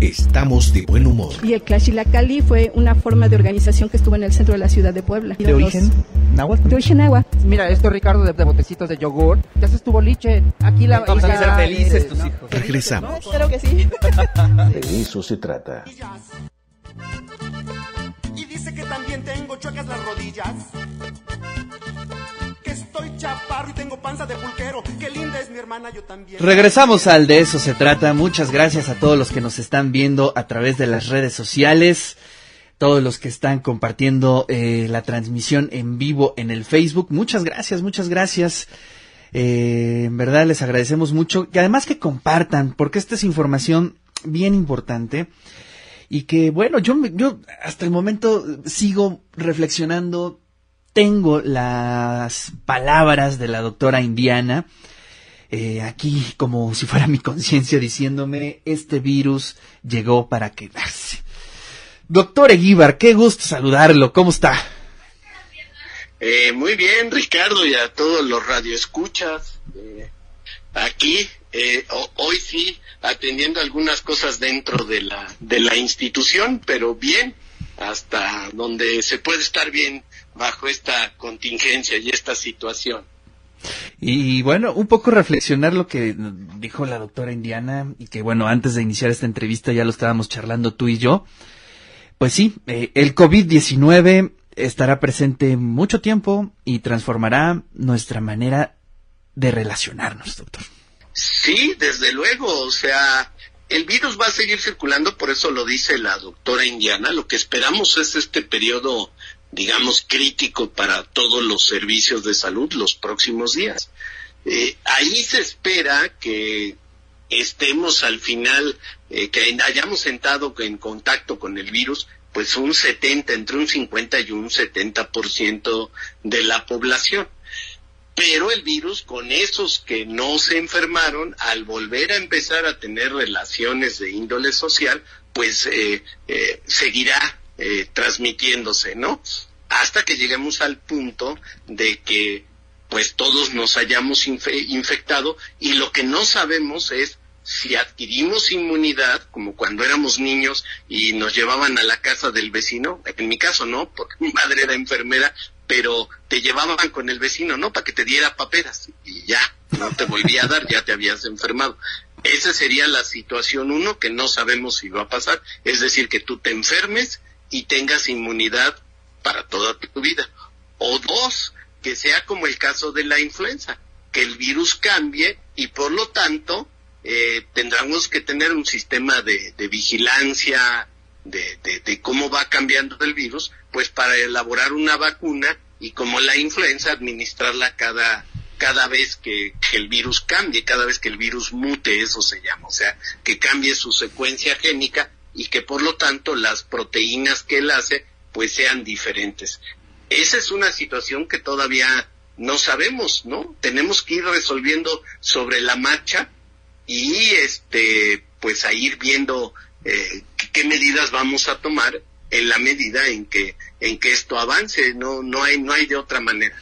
estamos de buen humor. Y el Cali fue una forma de organización que estuvo en el centro de la ciudad de Puebla. ¿De origen náhuatl? De origen náhuatl. Mira, esto Ricardo de, botecitos de yogur. Ya se estuvo liche. Aquí la Vamos a ser felices tus hijos. Regresamos. Creo que sí. De eso se trata. Y dice que también tengo chuecas las rodillas. Chaparro y tengo panza de pulquero. Qué linda es mi hermana, yo también. Regresamos al de eso se trata. Muchas gracias a todos los que nos están viendo a través de las redes sociales. Todos los que están compartiendo eh, la transmisión en vivo en el Facebook. Muchas gracias, muchas gracias. Eh, en verdad les agradecemos mucho. Y además que compartan, porque esta es información bien importante. Y que bueno, yo, yo hasta el momento sigo reflexionando. Tengo las palabras de la doctora Indiana. Eh, aquí como si fuera mi conciencia diciéndome, este virus llegó para quedarse. Doctor Eguíbar, qué gusto saludarlo, ¿cómo está? Eh, muy bien, Ricardo, y a todos los radioescuchas. Eh, aquí, eh, ho- hoy sí, atendiendo algunas cosas dentro de la, de la institución, pero bien, hasta donde se puede estar bien bajo esta contingencia y esta situación. Y bueno, un poco reflexionar lo que dijo la doctora Indiana y que bueno, antes de iniciar esta entrevista ya lo estábamos charlando tú y yo. Pues sí, eh, el COVID-19 estará presente mucho tiempo y transformará nuestra manera de relacionarnos, doctor. Sí, desde luego, o sea, el virus va a seguir circulando, por eso lo dice la doctora Indiana. Lo que esperamos es este periodo, digamos, crítico para todos los servicios de salud los próximos días. Eh, ahí se espera que estemos al final, eh, que hayamos sentado en contacto con el virus, pues un 70, entre un 50 y un 70% de la población pero el virus con esos que no se enfermaron, al volver a empezar a tener relaciones de índole social, pues eh, eh, seguirá eh, transmitiéndose, ¿no? Hasta que lleguemos al punto de que pues todos nos hayamos infe- infectado y lo que no sabemos es si adquirimos inmunidad, como cuando éramos niños y nos llevaban a la casa del vecino, en mi caso no, porque mi madre era enfermera, pero te llevaban con el vecino, ¿no? Para que te diera paperas y ya, no te volvía a dar, ya te habías enfermado. Esa sería la situación uno que no sabemos si va a pasar, es decir, que tú te enfermes y tengas inmunidad para toda tu vida. O dos, que sea como el caso de la influenza, que el virus cambie y por lo tanto eh, tendremos que tener un sistema de, de vigilancia de, de, de cómo va cambiando el virus, pues para elaborar una vacuna y como la influenza administrarla cada cada vez que, que el virus cambie, cada vez que el virus mute, eso se llama, o sea, que cambie su secuencia génica y que por lo tanto las proteínas que él hace pues sean diferentes. Esa es una situación que todavía no sabemos, ¿no? Tenemos que ir resolviendo sobre la marcha y este pues a ir viendo eh, qué medidas vamos a tomar en la medida en que en que esto avance, no no hay no hay de otra manera.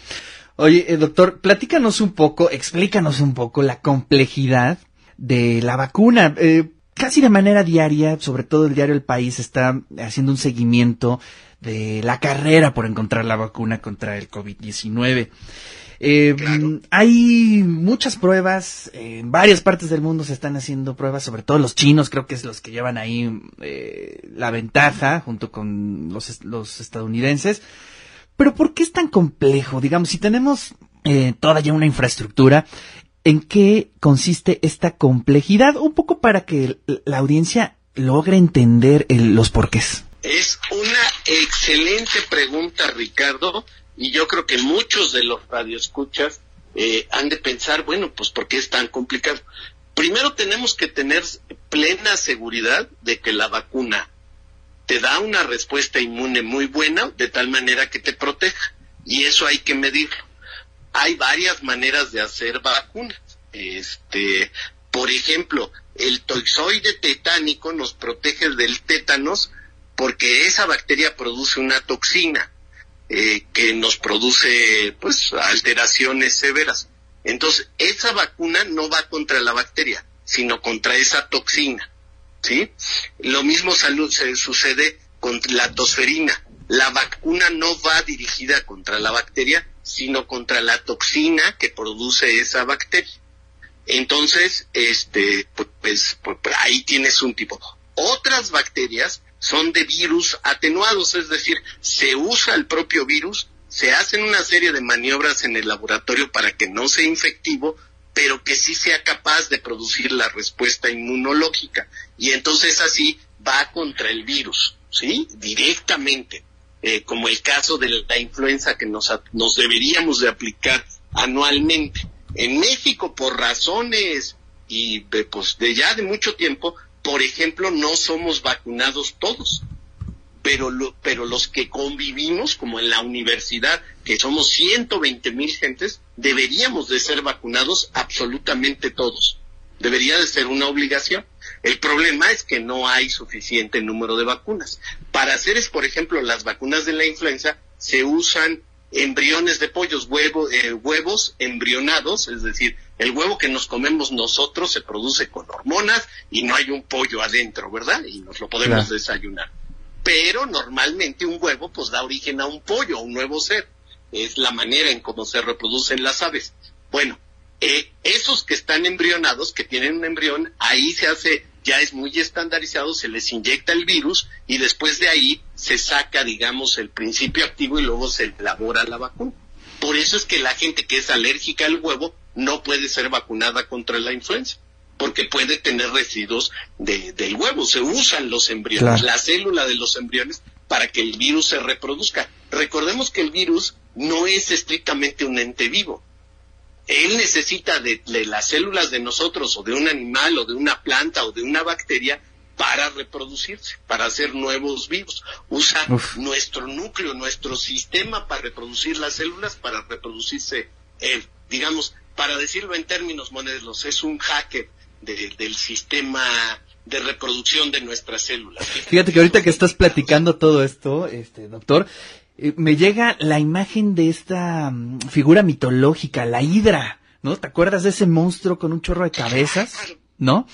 Oye, eh, doctor, platícanos un poco, explícanos un poco la complejidad de la vacuna. Eh, casi de manera diaria, sobre todo el diario El País está haciendo un seguimiento de la carrera por encontrar la vacuna contra el COVID-19. Eh, Claro. Hay muchas pruebas, en varias partes del mundo se están haciendo pruebas, sobre todo los chinos, creo que es los que llevan ahí eh, la ventaja junto con los, los estadounidenses. Pero ¿por qué es tan complejo? Digamos, si tenemos eh, toda ya una infraestructura, ¿en qué consiste esta complejidad? Un poco para que la audiencia logre entender el- los porqués. Es una excelente pregunta, Ricardo, y yo creo que muchos de los radioescuchas eh, han de pensar, bueno, pues ¿por qué es tan complicado? Primero tenemos que tener plena seguridad de que la vacuna te da una respuesta inmune muy buena, de tal manera que te proteja, y eso hay que medirlo. Hay varias maneras de hacer vacunas. Este, por ejemplo, el toxoide tetánico nos protege del tétanos porque esa bacteria produce una toxina eh, que nos produce pues alteraciones severas. Entonces, esa vacuna no va contra la bacteria, sino contra esa toxina. ¿sí? Lo mismo se sucede con la tosferina. La vacuna no va dirigida contra la bacteria, sino contra la toxina que produce esa bacteria. Entonces, este, pues, pues, pues ahí tienes un tipo. Otras bacterias son de virus atenuados, es decir, se usa el propio virus, se hacen una serie de maniobras en el laboratorio para que no sea infectivo, pero que sí sea capaz de producir la respuesta inmunológica. Y entonces así va contra el virus, ¿sí? Directamente, eh, como el caso de la influenza que nos, nos deberíamos de aplicar anualmente. En México, por razones y pues de ya de mucho tiempo, por ejemplo, no somos vacunados todos, pero, lo, pero los que convivimos, como en la universidad, que somos 120 mil gentes, deberíamos de ser vacunados absolutamente todos. Debería de ser una obligación. El problema es que no hay suficiente número de vacunas. Para hacer, es, por ejemplo, las vacunas de la influenza se usan embriones de pollos, huevo, eh, huevos embrionados, es decir, el huevo que nos comemos nosotros se produce con hormonas y no hay un pollo adentro, ¿verdad? Y nos lo podemos desayunar. Pero normalmente un huevo pues da origen a un pollo, a un nuevo ser. Es la manera en cómo se reproducen las aves. Bueno, eh, esos que están embrionados, que tienen un embrión, ahí se hace ya es muy estandarizado, se les inyecta el virus y después de ahí se saca, digamos, el principio activo y luego se elabora la vacuna. Por eso es que la gente que es alérgica al huevo no puede ser vacunada contra la influenza, porque puede tener residuos de, del huevo. Se usan los embriones, la célula de los embriones, para que el virus se reproduzca. Recordemos que el virus no es estrictamente un ente vivo él necesita de, las células de nosotros o de un animal o de una planta o de una bacteria para reproducirse, para hacer nuevos vivos. Usa nuestro núcleo, nuestro sistema para reproducir las células, para reproducirse él. Digamos, para decirlo en términos monedos, es un hacker del sistema de reproducción de nuestras células. Fíjate que ahorita que estás platicando todo esto, este doctor, eh, me llega la imagen de esta mm, figura mitológica, la hidra, ¿no? ¿Te acuerdas de ese monstruo con un chorro de cabezas? ¿No?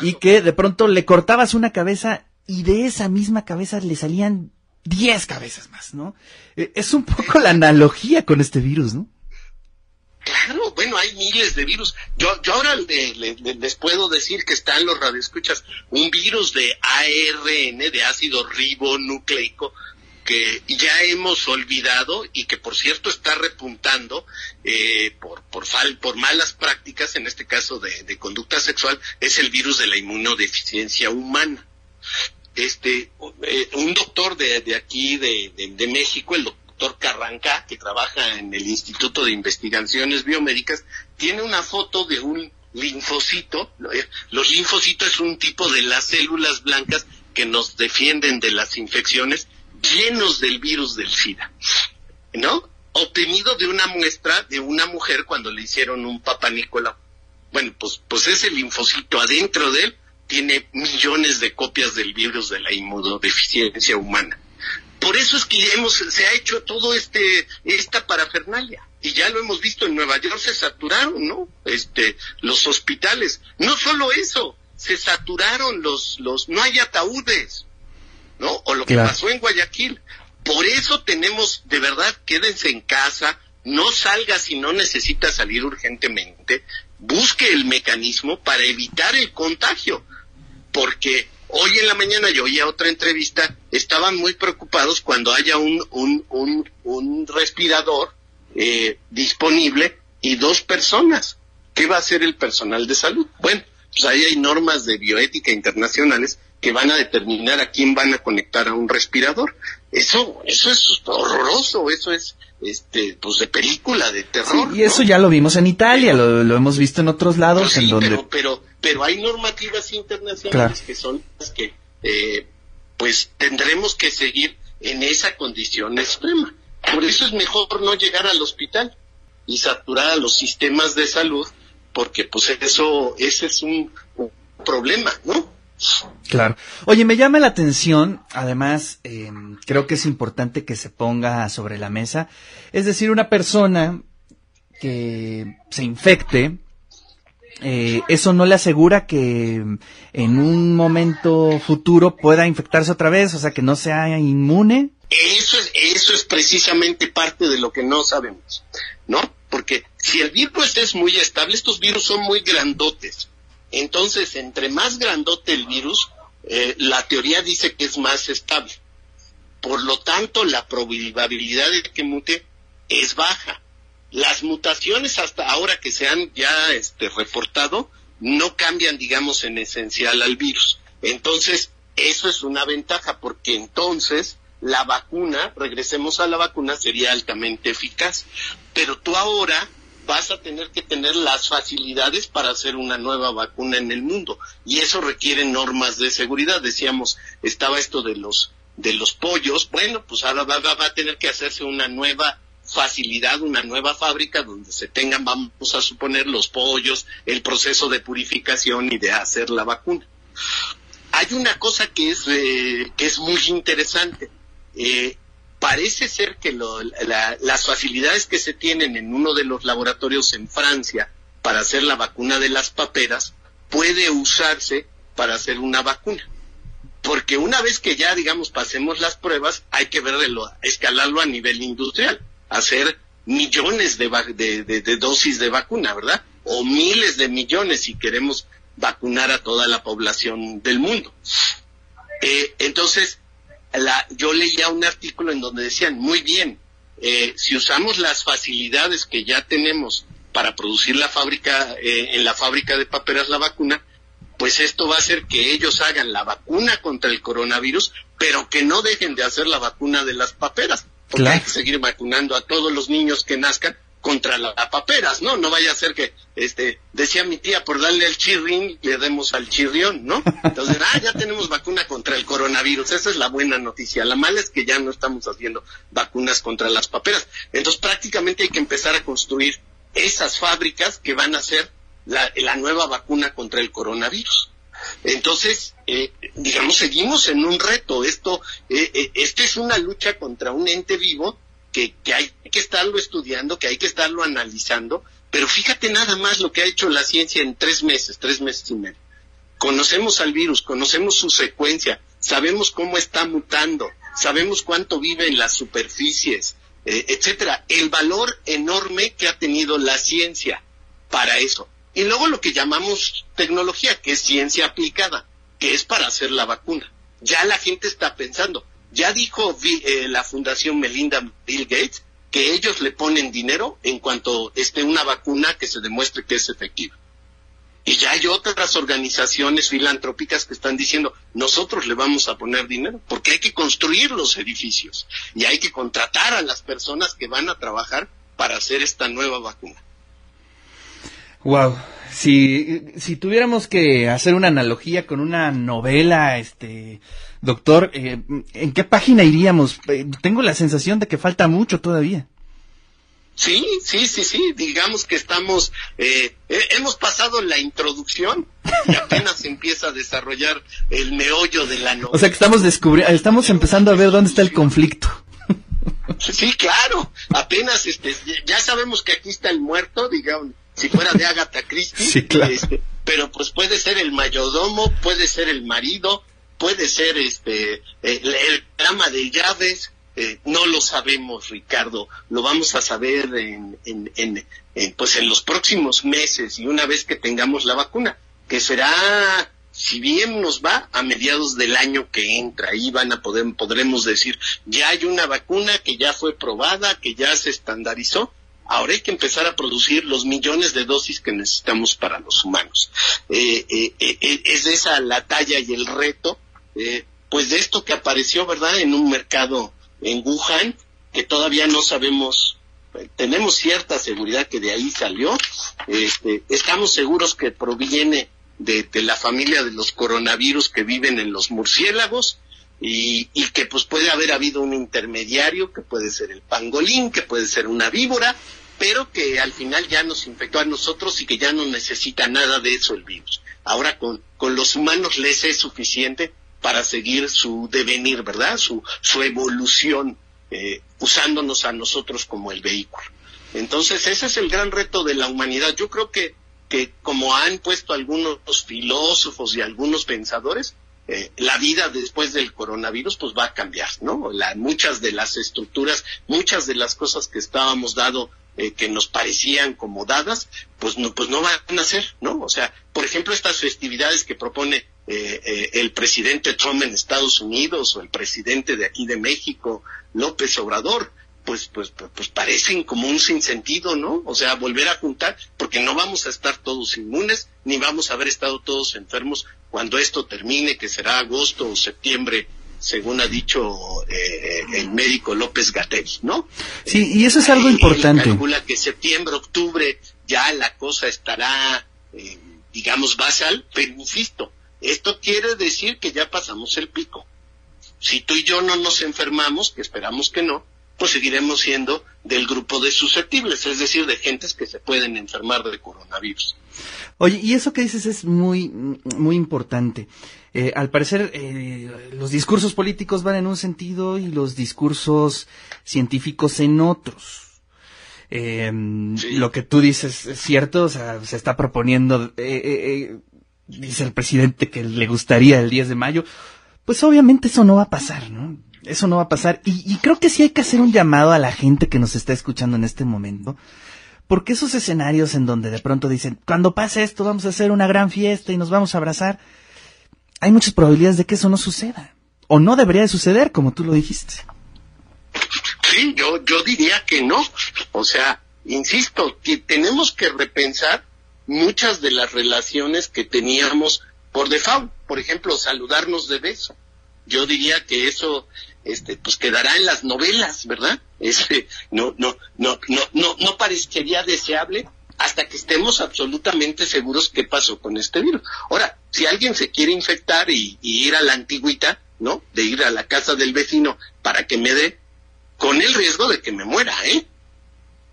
Y que de pronto le cortabas una cabeza y de esa misma cabeza le salían diez cabezas más, ¿no? Eh, es un poco la analogía con este virus, ¿no? Claro, bueno, hay miles de virus. Yo, yo ahora les puedo decir que están los radioescuchas un virus de ARN, de ácido ribonucleico, que ya hemos olvidado y que por cierto está repuntando eh, por, por, por malas prácticas, en este caso de, conducta sexual, es el virus de la inmunodeficiencia humana. Este, eh, un doctor de, aquí de, de, México, el doctor Carranca, que trabaja en el Instituto de Investigaciones Biomédicas, tiene una foto de un linfocito. Los linfocitos es un tipo de las células blancas que nos defienden de las infecciones llenos del virus del SIDA, ¿no? Obtenido de una muestra de una mujer cuando le hicieron un papá Bueno, pues, pues ese linfocito adentro de él tiene millones de copias del virus de la inmunodeficiencia humana. Por eso es que hemos, se ha hecho todo este, esta parafernalia. Y ya lo hemos visto en Nueva York se saturaron, ¿no? Este, los hospitales. No solo eso, se saturaron los, los, no hay ataúdes. ¿No? O lo que pasó en Guayaquil. Por eso tenemos, de verdad, quédense en casa, no salga si no necesita salir urgentemente, busque el mecanismo para evitar el contagio, porque hoy en la mañana yo oía otra entrevista, estaban muy preocupados cuando haya un, un, un, un respirador eh, disponible y dos personas. ¿Qué va a hacer el personal de salud? Bueno, pues ahí hay normas de bioética internacionales que van a determinar a quién van a conectar a un respirador. Eso, eso es horroroso, eso es este pues de película de terror. y eso ya lo vimos en Italia, lo, hemos visto en otros lados en donde pero, pero, pero hay normativas internacionales que son las que eh, pues tendremos que seguir en esa condición extrema. Por eso es mejor no llegar al hospital y saturar a los sistemas de salud porque pues eso ese es un problema, ¿no? Claro. Oye, me llama la atención, además, eh, creo que es importante que se ponga sobre la mesa, es decir, una persona que se infecte eh, eso no le asegura que en un momento futuro pueda infectarse otra vez, o sea, que no sea inmune. Eso es, eso es precisamente parte de lo que no sabemos, ¿no? Porque si el virus es muy estable, estos virus son muy grandotes. Entonces, entre más grandote el virus, eh, la teoría dice que es más estable. Por lo tanto, la probabilidad de que mute es baja. Las mutaciones hasta ahora que se han ya este, reportado no cambian, digamos, en esencial al virus. Entonces, eso es una ventaja porque entonces la vacuna, regresemos a la vacuna, sería altamente eficaz. Pero tú ahora vas a tener que tener las facilidades para hacer una nueva vacuna en el mundo y eso requiere normas de seguridad. Decíamos, estaba esto de los de los pollos, bueno, pues ahora va, va, va a tener que hacerse una nueva facilidad, una nueva fábrica donde se tengan, vamos a suponer, los pollos, el proceso de purificación y de hacer la vacuna. Hay una cosa que es, eh, que es muy interesante. Eh, parece ser que lo, la, las facilidades que se tienen en uno de los laboratorios en Francia para hacer la vacuna de las paperas puede usarse para hacer una vacuna. Porque una vez que ya, digamos, pasemos las pruebas, hay que verlo, escalarlo a nivel industrial hacer millones de, dosis de vacuna, ¿verdad? O miles de millones si queremos vacunar a toda la población del mundo. Eh, entonces, la, yo leía un artículo en donde decían, muy bien, eh, si usamos las facilidades que ya tenemos para producir la fábrica, eh, en la fábrica de paperas la vacuna, pues esto va a hacer que ellos hagan la vacuna contra el coronavirus, pero que no dejen de hacer la vacuna de las paperas porque claro. hay que seguir vacunando a todos los niños que nazcan contra las paperas, ¿no? No vaya a ser que, este, decía mi tía, por darle el chirrín, le demos al chirrión, ¿no? Entonces, ah, ya tenemos vacuna contra el coronavirus, esa es la buena noticia. La mala es que ya no estamos haciendo vacunas contra las paperas. Entonces, prácticamente hay que empezar a construir esas fábricas que van a ser la, la nueva vacuna contra el coronavirus. Entonces, eh, digamos, seguimos en un reto. Esto, eh, eh, esto es una lucha contra un ente vivo que, hay que estarlo estudiando, que hay que estarlo analizando. Pero fíjate nada más lo que ha hecho la ciencia en tres meses, tres meses y medio. Conocemos al virus, conocemos su secuencia, sabemos cómo está mutando, sabemos cuánto vive en las superficies, eh, etcétera. El valor enorme que ha tenido la ciencia para eso. Y luego lo que llamamos tecnología, que es ciencia aplicada, que es para hacer la vacuna. Ya la gente está pensando. Ya dijo eh, la Fundación Melinda Bill Gates que ellos le ponen dinero en cuanto esté una vacuna que se demuestre que es efectiva. Y ya hay otras organizaciones filantrópicas que están diciendo, nosotros le vamos a poner dinero, porque hay que construir los edificios y hay que contratar a las personas que van a trabajar para hacer esta nueva vacuna. Wow, si, si tuviéramos que hacer una analogía con una novela, este, doctor, eh, ¿en qué página iríamos? Eh, tengo la sensación de que falta mucho todavía. Sí, sí, sí, sí, digamos que estamos, eh, hemos pasado la introducción y apenas empieza a desarrollar el meollo de la novela. O sea que estamos descubriendo, estamos empezando a ver dónde está el conflicto. Sí, claro, apenas este, ya sabemos que aquí está el muerto, digamos, si fuera de Agatha Christie, sí, claro. este, pero pues puede ser el mayordomo, puede ser el marido, puede ser este el, el ama de llaves, eh, no lo sabemos, Ricardo, lo vamos a saber en, en, en, en, pues en los próximos meses y una vez que tengamos la vacuna, que será si bien nos va a mediados del año que entra, ahí van a poder, podremos decir, ya hay una vacuna que ya fue probada, que ya se estandarizó, ahora hay que empezar a producir los millones de dosis que necesitamos para los humanos. Eh, eh, eh, es esa la talla y el reto, pues de esto que apareció, ¿verdad?, en un mercado en Wuhan, que todavía no sabemos, tenemos cierta seguridad que de ahí salió, este, estamos seguros que proviene de, la familia de los coronavirus que viven en los murciélagos y, y, que pues puede haber habido un intermediario que puede ser el pangolín, que puede ser una víbora, pero que al final ya nos infectó a nosotros y que ya no necesita nada de eso el virus. Ahora con, con los humanos les es suficiente para seguir su devenir, ¿verdad? Su, su evolución, eh, usándonos a nosotros como el vehículo. Entonces ese es el gran reto de la humanidad. Yo creo que que como han puesto algunos filósofos y algunos pensadores, eh, la vida después del coronavirus pues va a cambiar, ¿no? La, muchas de las estructuras, muchas de las cosas que estábamos dado eh, que nos parecían como dadas, pues no, pues no van a ser, ¿no? O sea, por ejemplo, estas festividades que propone eh, el presidente Trump en Estados Unidos o el presidente de aquí de México, López Obrador, pues, pues, pues, pues parecen como un sinsentido, ¿no? O sea, volver a juntar, porque no vamos a estar todos inmunes, ni vamos a haber estado todos enfermos cuando esto termine, que será agosto o septiembre, según ha dicho eh, el médico López Gatel, ¿no? Sí, y eso es algo importante. Calcula que septiembre, octubre, ya la cosa estará, eh, digamos, basal, pero insisto, esto quiere decir que ya pasamos el pico. Si tú y yo no nos enfermamos, que esperamos que no, pues seguiremos siendo del grupo de susceptibles, es decir, de gentes que se pueden enfermar de coronavirus. Oye, y eso que dices es muy, muy importante. Eh, al parecer, eh, los discursos políticos van en un sentido y los discursos científicos en otros. Eh, Lo que tú dices es cierto, o sea, se está proponiendo, dice el presidente que le gustaría el 10 de mayo. Pues obviamente eso no va a pasar, ¿no? Eso no va a pasar. Y, creo que sí hay que hacer un llamado a la gente que nos está escuchando en este momento. Porque esos escenarios en donde de pronto dicen, cuando pase esto vamos a hacer una gran fiesta y nos vamos a abrazar, hay muchas probabilidades de que eso no suceda. O no debería de suceder, como tú lo dijiste. Sí, yo, yo diría que no. O sea, insisto, que tenemos que repensar muchas de las relaciones que teníamos por default. Por ejemplo, saludarnos de beso. Yo diría que eso este, pues quedará en las novelas, ¿verdad? Este, no, no, no, no, no, no parecería deseable hasta que estemos absolutamente seguros qué pasó con este virus. Ahora, si alguien se quiere infectar y, ir a la antigüita, ¿no? De ir a la casa del vecino para que me dé, con el riesgo de que me muera, ¿eh?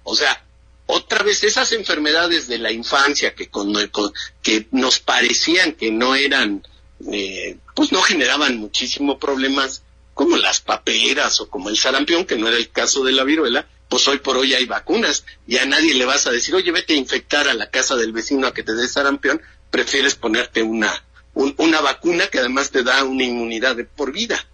O sea, otra vez esas enfermedades de la infancia que, con, que nos parecían que no eran, eh, pues no generaban muchísimo problemas, como las paperas o como el sarampión, que no era el caso de la viruela, pues hoy por hoy hay vacunas. Y a nadie le vas a decir, oye, vete a infectar a la casa del vecino a que te dé sarampión, prefieres ponerte una, una vacuna que además te da una inmunidad de por vida.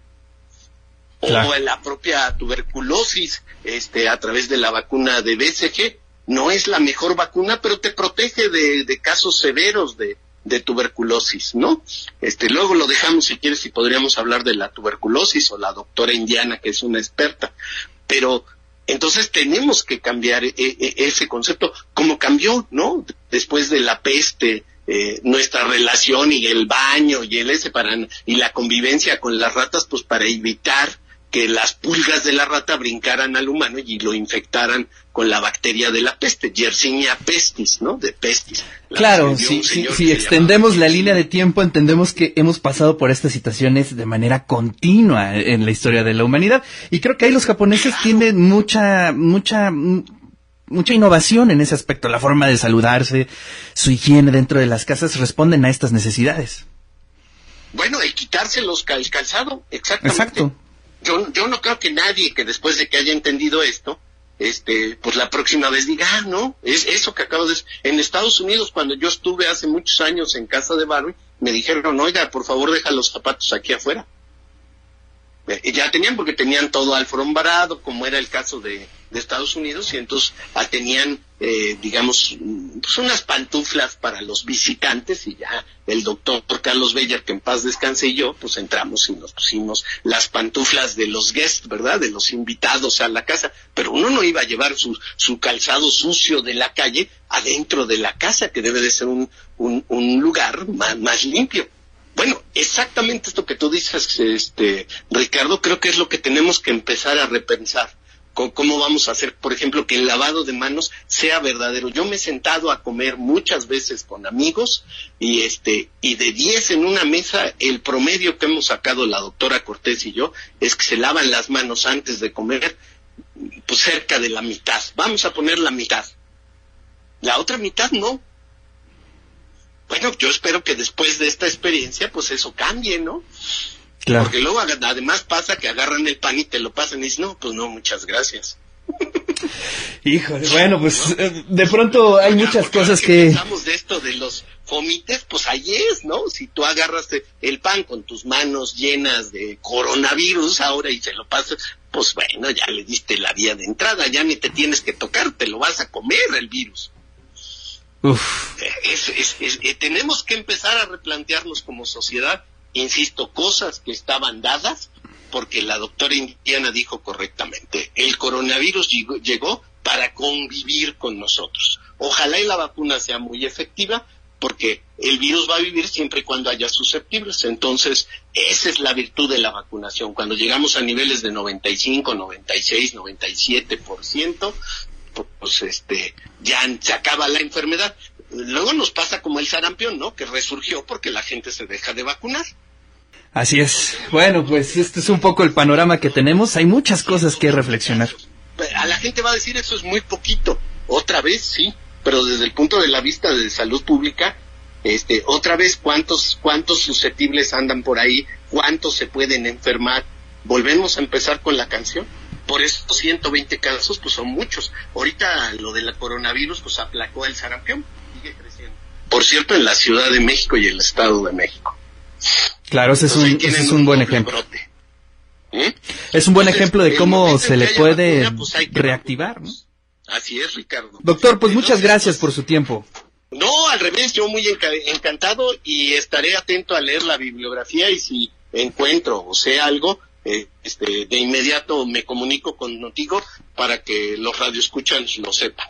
O la propia tuberculosis, este, a través de la vacuna de BCG, no es la mejor vacuna, pero te protege de, de casos severos de, de tuberculosis, ¿no? Este, luego lo dejamos si quieres y podríamos hablar de la tuberculosis o la doctora indiana que es una experta, pero entonces tenemos que cambiar e, e, ese concepto, como cambió, ¿no? Después de la peste, eh, nuestra relación y el baño y el ese para y la convivencia con las ratas, pues para evitar que las pulgas de la rata brincaran al humano y lo infectaran con la bacteria de la peste, Yersinia pestis, ¿no? De pestis. claro, si, si, extendemos la línea de tiempo, entendemos que hemos pasado por estas situaciones de manera continua en la historia de la humanidad. Y creo que ahí los japoneses tienen mucha, mucha, mucha innovación en ese aspecto. La forma de saludarse, su higiene dentro de las casas responden a estas necesidades. Bueno, el quitarse los cal calzado, exactamente. Exacto yo, yo no creo que nadie que después de que haya entendido esto, este, pues la próxima vez diga, ah, no, es eso que acabo de decir. En Estados Unidos, cuando yo estuve hace muchos años en casa de Barry, me dijeron, oiga, por favor deja los zapatos aquí afuera. Eh, ya tenían porque tenían todo alfombrado, como era el caso de, de Estados Unidos y entonces ah, tenían, eh, digamos, pues unas pantuflas para los visitantes y ya el doctor Carlos Beller, que en paz descanse y yo, pues entramos y nos pusimos las pantuflas de los guests, ¿verdad? De los invitados a la casa, pero uno no iba a llevar su, su calzado sucio de la calle adentro de la casa, que debe de ser un, un, un lugar más, más limpio. Bueno, exactamente esto que tú dices, este, Ricardo, creo que es lo que tenemos que empezar a repensar cómo vamos a hacer, por ejemplo, que el lavado de manos sea verdadero. Yo me he sentado a comer muchas veces con amigos y este y de 10 en una mesa el promedio que hemos sacado la doctora Cortés y yo es que se lavan las manos antes de comer pues cerca de la mitad. Vamos a poner la mitad. La otra mitad no. Bueno, yo espero que después de esta experiencia pues eso cambie, ¿no? Porque luego además pasa que agarran el pan y te lo pasan y dicen, no, pues no, muchas gracias. Híjole, bueno, pues eh, de pronto hay muchas cosas que... Pensamos de esto de los fomites, pues ahí es, ¿no? Si tú agarras el pan con tus manos llenas de coronavirus ahora y se lo pasas, pues bueno, ya le diste la vía de entrada, ya ni te tienes que tocar, te lo vas a comer el virus. Eh, es- eh, tenemos que empezar a replantearnos como sociedad, insisto, cosas que estaban dadas, porque la doctora indiana dijo correctamente, el coronavirus llegó, llegó para convivir con nosotros. Ojalá y la vacuna sea muy efectiva, porque el virus va a vivir siempre y cuando haya susceptibles. Entonces, esa es la virtud de la vacunación. Cuando llegamos a niveles de 95, 96, 97%, pues este, ya se acaba la enfermedad. Luego nos pasa como el sarampión, ¿no? Que resurgió porque la gente se deja de vacunar. así es. Bueno, pues este es un poco el panorama que tenemos. Hay muchas cosas que reflexionar. A la gente va a decir eso es muy poquito. Otra vez sí, pero desde el punto de la vista de salud pública, este, otra vez cuántos cuántos susceptibles andan por ahí, cuántos se pueden enfermar. Volvemos a empezar con la canción. Por estos 120 casos, pues son muchos. Ahorita lo del coronavirus, pues aplacó el sarampión, sigue creciendo. Por cierto, en la Ciudad de México y el Estado de México. Claro, ese es Entonces, un, ese tienen es un buen ejemplo. brote. ¿Eh? Es un buen Entonces, ejemplo de cómo se le puede vacuna, pues reactivar, ¿no? Así es, Ricardo. Doctor, pues muchas Entonces, gracias pues, por su tiempo. No, al revés, yo muy enca- encantado y estaré atento a leer la bibliografía y si encuentro o sé algo, eh, este, de inmediato me comunico contigo para que los radioescuchan lo sepan.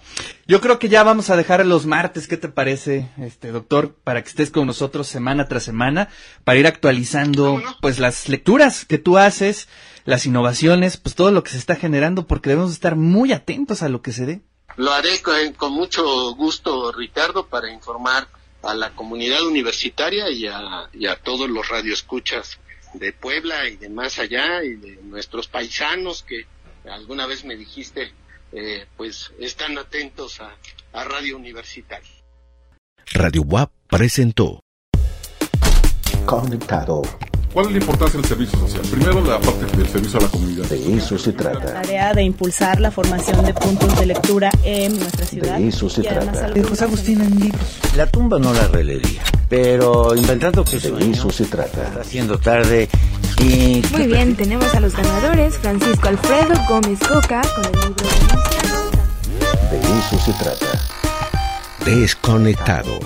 Yo creo que ya vamos a dejar los martes, ¿qué te parece, este doctor, para que estés con nosotros semana tras semana, para ir actualizando, pues las lecturas que tú haces, las innovaciones, pues todo lo que se está generando, porque debemos estar muy atentos a lo que se dé. Lo haré con, con mucho gusto, Ricardo, para informar a la comunidad universitaria y a, y a todos los radioescuchas de Puebla y de más allá y de nuestros paisanos que alguna vez me dijiste, eh, pues están atentos a, a Radio Universitaria. Radio WAP presentó Conectado. ¿Cuál es la importancia del servicio social? Primero, la parte del servicio a la comunidad. De eso se trata. tarea de impulsar la formación de puntos de lectura en nuestra ciudad. De eso se trata. algunos- José Agustín en libros. La tumba no la releería, pero inventando que De sueño, eso se está trata. haciendo tarde y... Muy bien, tenemos a los ganadores, Francisco Alfredo Gómez Coca con el libro de. De eso se trata. Desconectado.